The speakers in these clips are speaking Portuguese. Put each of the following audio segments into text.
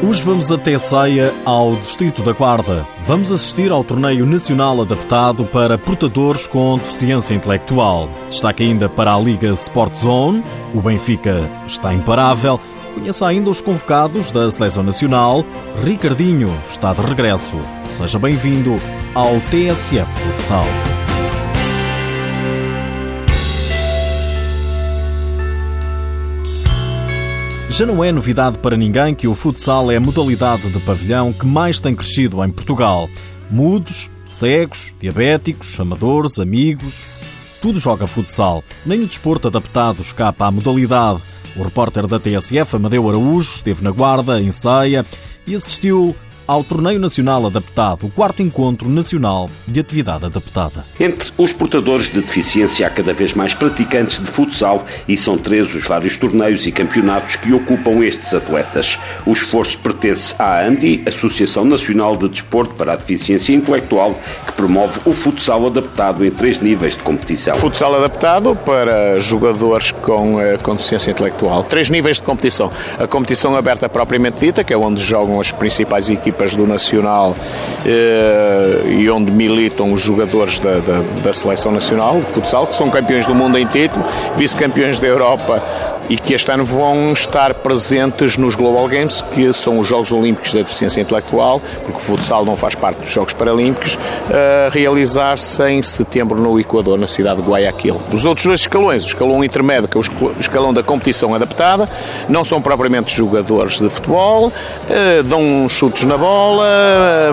Hoje vamos até Ceia, ao Distrito da Guarda. Vamos assistir ao torneio nacional adaptado para portadores com deficiência intelectual. Destaque ainda para a Liga Sport Zone. O Benfica está imparável. Conheça ainda os convocados da Seleção Nacional. Ricardinho está de regresso. Seja bem-vindo ao TSF Futsal. Já não é novidade para ninguém que o futsal é a modalidade de pavilhão que mais tem crescido em Portugal. Mudos, cegos, diabéticos, amadores, amigos. Tudo joga futsal. Nem o desporto adaptado escapa à modalidade. O repórter da TSF, Amadeu Araújo, esteve na Guarda, em Ceia, e assistiu ao Torneio Nacional Adaptado, o quarto encontro nacional de atividade adaptada. Entre os portadores de deficiência há cada vez mais praticantes de futsal e são três os vários torneios e campeonatos que ocupam estes atletas. O esforço pertence à ANDI, Associação Nacional de Desporto para a Deficiência Intelectual, que promove o futsal adaptado em três níveis de competição. Futsal adaptado para jogadores com, eh, com deficiência intelectual. Três níveis de competição. A competição aberta propriamente dita, que é onde jogam as principais equipas equipas do Nacional eh, e onde militam os jogadores da, da, da, Seleção Nacional de Futsal, que são campeões do mundo em título, vice-campeões da Europa e que este ano vão estar presentes nos Global Games, que são os Jogos Olímpicos da Deficiência Intelectual, porque o futsal não faz parte dos Jogos Paralímpicos, a realizar-se em setembro no Equador, na cidade de Guayaquil. Dos outros dois escalões, o escalão intermédio, que é o escalão da competição adaptada, não são propriamente jogadores de futebol, eh, dão chutes na bola,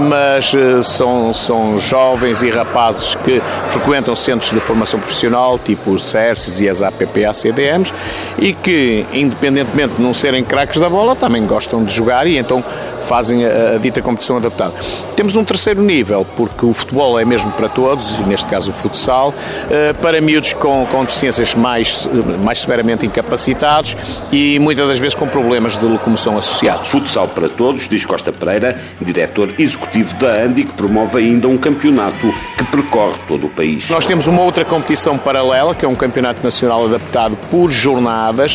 mas eh, são, são jovens e rapazes que frequentam centros de formação profissional, tipo os CERCs e as APPA-CDMs, e que, independentemente de não serem craques da bola, também gostam de jogar e então fazem a, a, dita competição adaptada. Temos um terceiro nível, porque o futebol é mesmo para todos, e neste caso o futsal, uh, para miúdos com, com deficiências mais, mais severamente incapacitados e muitas das vezes com problemas de locomoção associados. Futsal para todos, diz Costa Pereira, diretor executivo da ANDI, que promove ainda um campeonato que percorre todo o país. Nós temos uma outra competição paralela, que é um campeonato nacional adaptado por jornadas,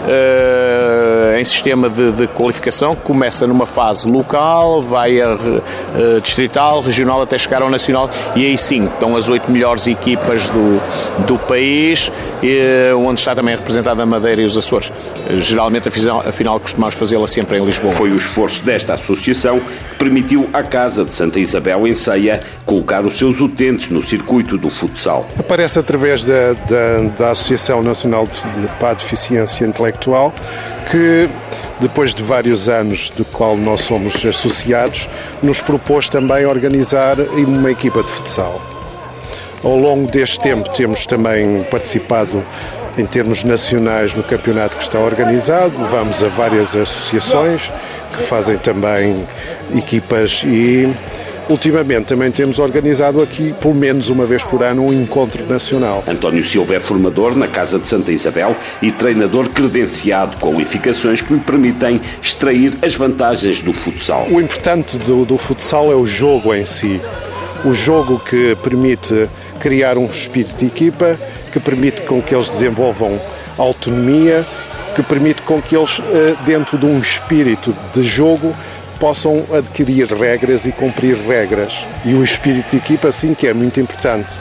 uh, em sistema de, de qualificação, que começa numa fase local, vai a, a distrital, regional até chegar ao nacional e aí sim estão as oito melhores equipas do, do país, e, onde está também representada a Madeira e os Açores. Geralmente a final, a final costumamos fazê-la sempre em Lisboa. Foi o esforço desta associação que permitiu à Casa de Santa Isabel em Ceia colocar os seus utentes no circuito do futsal. Aparece através da, da, da Associação Nacional de, de, para a Deficiência Intelectual que depois de vários anos do qual nós somos associados, nos propôs também organizar uma equipa de futsal. Ao longo deste tempo temos também participado em termos nacionais no campeonato que está organizado, vamos a várias associações que fazem também equipas e Ultimamente também temos organizado aqui, pelo menos uma vez por ano, um encontro nacional. António Silva é formador na Casa de Santa Isabel e treinador credenciado, qualificações que lhe permitem extrair as vantagens do futsal. O importante do, do futsal é o jogo em si. O jogo que permite criar um espírito de equipa, que permite com que eles desenvolvam autonomia, que permite com que eles, eh, dentro de um espírito de jogo, possam adquirir regras e cumprir regras. E o espírito de equipa, sim, que é muito importante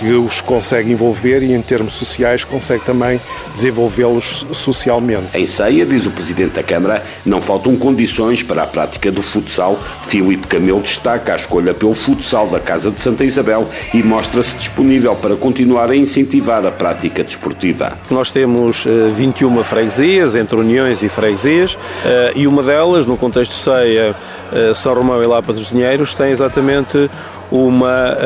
que os consegue envolver e, em termos sociais, consegue também desenvolvê-los socialmente. Em ceia, diz o Presidente da Câmara, não faltam condições para a prática do futsal. Filipe Camelo destaca a escolha pelo futsal da Casa de Santa Isabel e mostra-se disponível para continuar a incentivar a prática desportiva. Nós temos 21 eh, freguesias, entre uniões e freguesias, eh, e uma delas, no contexto ceia, eh, São Romão e Lapa dos Dinheiros, tem exatamente uma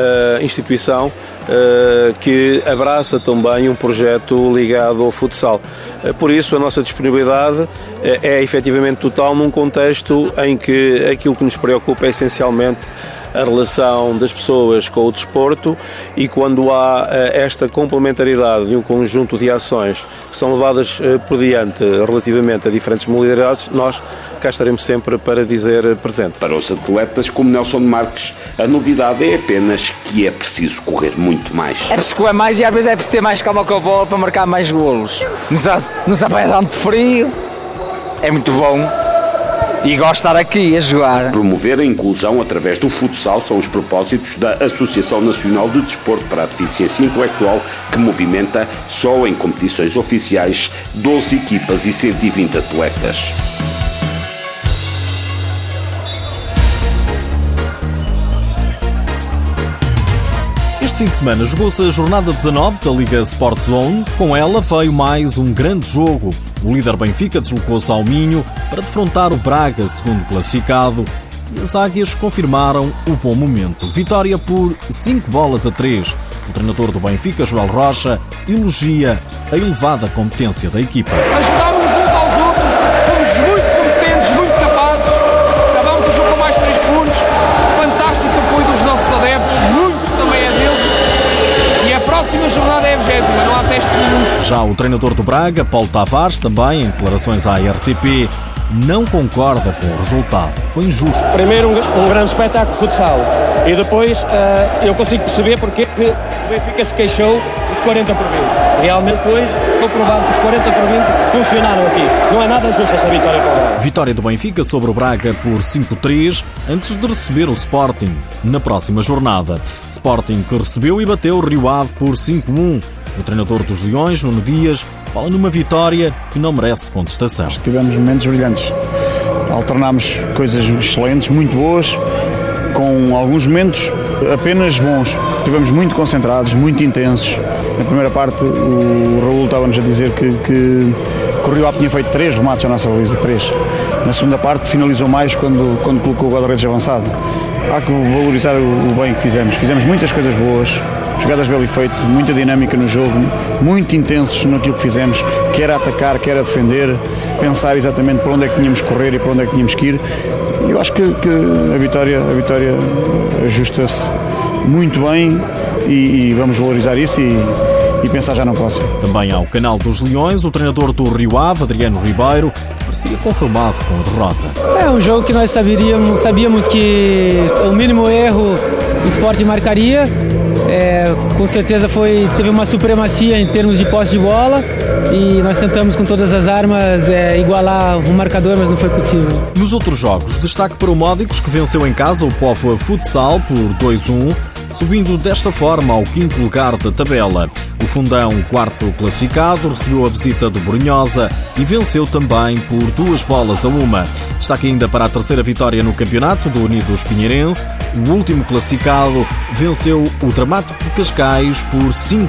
instituição eh, que abraça também um projeto ligado ao futsal. Eh, por isso, a nossa disponibilidade é efetivamente total num contexto em que aquilo que nos preocupa é essencialmente a relação das pessoas com o desporto e quando há esta complementaridade de um conjunto de ações que são levadas por diante relativamente a diferentes modalidades, nós cá estaremos sempre para dizer presente. Para os atletas como Nelson Marques, a novidade é apenas que é preciso correr muito mais. É preciso correr mais e às vezes é preciso ter mais calma com a bola para marcar mais golos. Nos, nos apanha tanto frio, é muito bom. E gosto de estar aqui a jogar. Promover a inclusão através do futsal são os propósitos da Associação Nacional de Desporto para a Deficiência Intelectual, que movimenta, só em competições oficiais, 12 equipas e 120 atletas. Este fim de semana jogou-se a jornada 19 da Liga Sport Zone. Com ela veio mais um grande jogo. O líder Benfica deslocou-se ao Minho para defrontar o Braga, segundo classificado. E as águias confirmaram o bom momento. Vitória por 5 bolas a 3. O treinador do Benfica, Joel Rocha, elogia a elevada competência da equipa. O treinador do Braga, Paulo Tavares, também em declarações à RTP, não concorda com o resultado. Foi injusto. Primeiro, um, um grande espetáculo de futsal. E depois, eh, eu consigo perceber porque que o Benfica se queixou dos 40 por 20. Realmente, hoje, estou provado que os 40 por 20 funcionaram aqui. Não é nada justo essa vitória para o Braga. Vitória do Benfica sobre o Braga por 5-3 antes de receber o Sporting na próxima jornada. Sporting que recebeu e bateu o Rio Ave por 5-1. O treinador dos Leões, Nuno Dias, fala numa vitória que não merece contestação. Tivemos momentos brilhantes. Alternámos coisas excelentes, muito boas, com alguns momentos apenas bons. Estivemos muito concentrados, muito intensos. Na primeira parte, o Raul estava-nos a dizer que, que, Ave tinha feito três remates à nossa baliza, três. Na segunda parte, finalizou mais quando, quando colocou o guarda-redes avançado. Há que valorizar o, o bem que fizemos. Fizemos muitas coisas boas, jogadas belo e feito, muita dinâmica no jogo, muito intensos naquilo que fizemos, quer atacar, quer a defender, pensar exatamente para onde é que tínhamos que correr e para onde é que tínhamos que ir. Eu acho que, que a vitória, a vitória ajusta-se muito bem e, e, vamos valorizar isso e, e pensar já no próximo. Também ao canal dos Leões, o treinador do Rio Ave, Adriano Ribeiro, parecia conformado com a derrota. É um jogo que nós sabíamos, sabíamos que o mínimo erro o esporte marcaria. É, com certeza foi teve uma supremacia em termos de posse de bola e nós tentamos com todas as armas é, igualar o marcador, mas não foi possível. Nos outros jogos, destaque para o Módicos que venceu em casa o Povo Futsal por 2-1, subindo desta forma ao quinto lugar da tabela. O Fundão, quarto classificado, recebeu a visita do Brunhosa e venceu também por duas bolas a uma. Destaque ainda para a terceira vitória no campeonato do Unidos Pinheirense. O último classificado venceu o Dramático de Cascais por 5-1.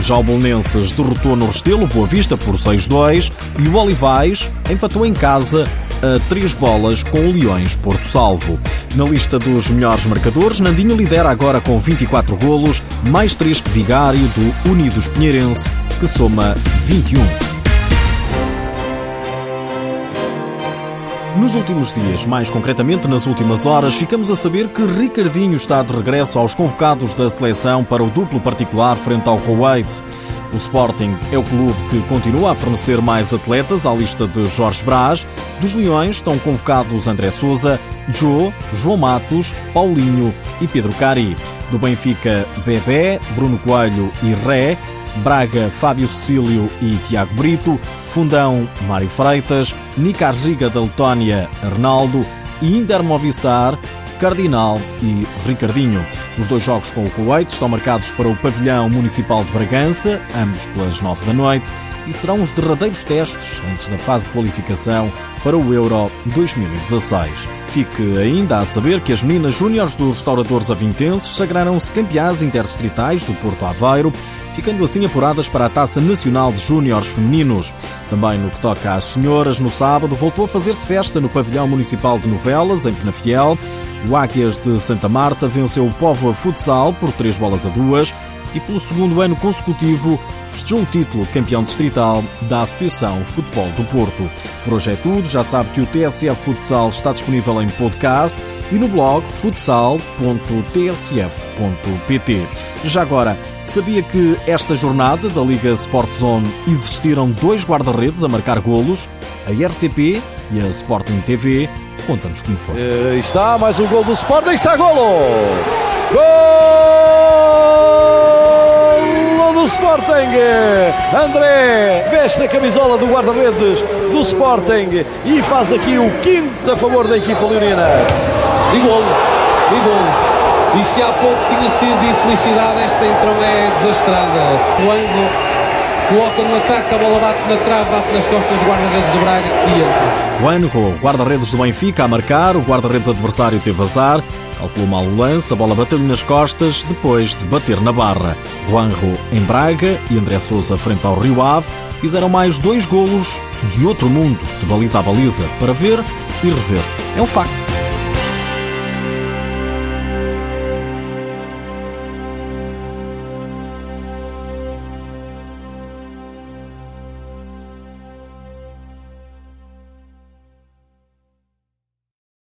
Já o Bolonenses derrotou no Restelo Boa Vista por 6-2 e o Olivais empatou em casa a três bolas com o Leões Porto Salvo. Na lista dos melhores marcadores, Nandinho lidera agora com 24 golos, mais 3 que Vigário do Unidos Pinheirense, que soma 21. Nos últimos dias, mais concretamente nas últimas horas, ficamos a saber que Ricardinho está de regresso aos convocados da seleção para o duplo particular frente ao Kuwait. O Sporting é o clube que continua a fornecer mais atletas à lista de Jorge Brás. Dos Leões estão convocados André Souza, Joe, João Matos, Paulinho e Pedro Cari. Do Benfica, Bebé, Bruno Coelho e Ré. Braga, Fábio Cecílio e Tiago Brito. Fundão, Mário Freitas. Nica Riga da Letónia, Arnaldo. E Inter Movistar, Cardinal e Ricardinho. Os dois jogos com o Kuwait estão marcados para o Pavilhão Municipal de Bragança, ambos pelas nove da noite, e serão os derradeiros testes antes da fase de qualificação para o Euro 2016. Fique ainda a saber que as meninas júniores dos restauradores avintenses sagraram-se campeãs interdistritais do Porto Aveiro, ficando assim apuradas para a Taça Nacional de Júniores Femininos. Também no que toca às senhoras, no sábado voltou a fazer-se festa no Pavilhão Municipal de Novelas, em Penafiel. O Águias de Santa Marta venceu o Póvoa Futsal por 3 bolas a 2 e pelo segundo ano consecutivo festejou o título campeão distrital da Associação Futebol do Porto. Por hoje é tudo, já sabe que o TSF Futsal está disponível em podcast e no blog futsal.tsf.pt. Já agora, sabia que esta jornada da Liga Sport Zone existiram dois guarda-redes a marcar golos? A RTP e a Sporting TV Conta-nos como foi. Uh, está mais um gol do Sporting, está golo! Golo do Sporting. André veste a camisola do guarda-redes do Sporting e faz aqui o quinto a favor da equipa leonina. E golo, e golo. E se há pouco tinha sido de infelicidade, esta então é desastrada. Quando coloca no ataque, a bola bate na trave, bate nas costas do guarda-redes do Braga e entra. Juanjo, guarda-redes do Benfica, a marcar, o guarda-redes adversário teve azar, calculou mal o lance, a bola bateu-lhe nas costas, depois de bater na barra. Juanjo em Braga e André Sousa frente ao Rio Ave fizeram mais dois golos de outro mundo, de baliza a baliza, para ver e rever. É um facto.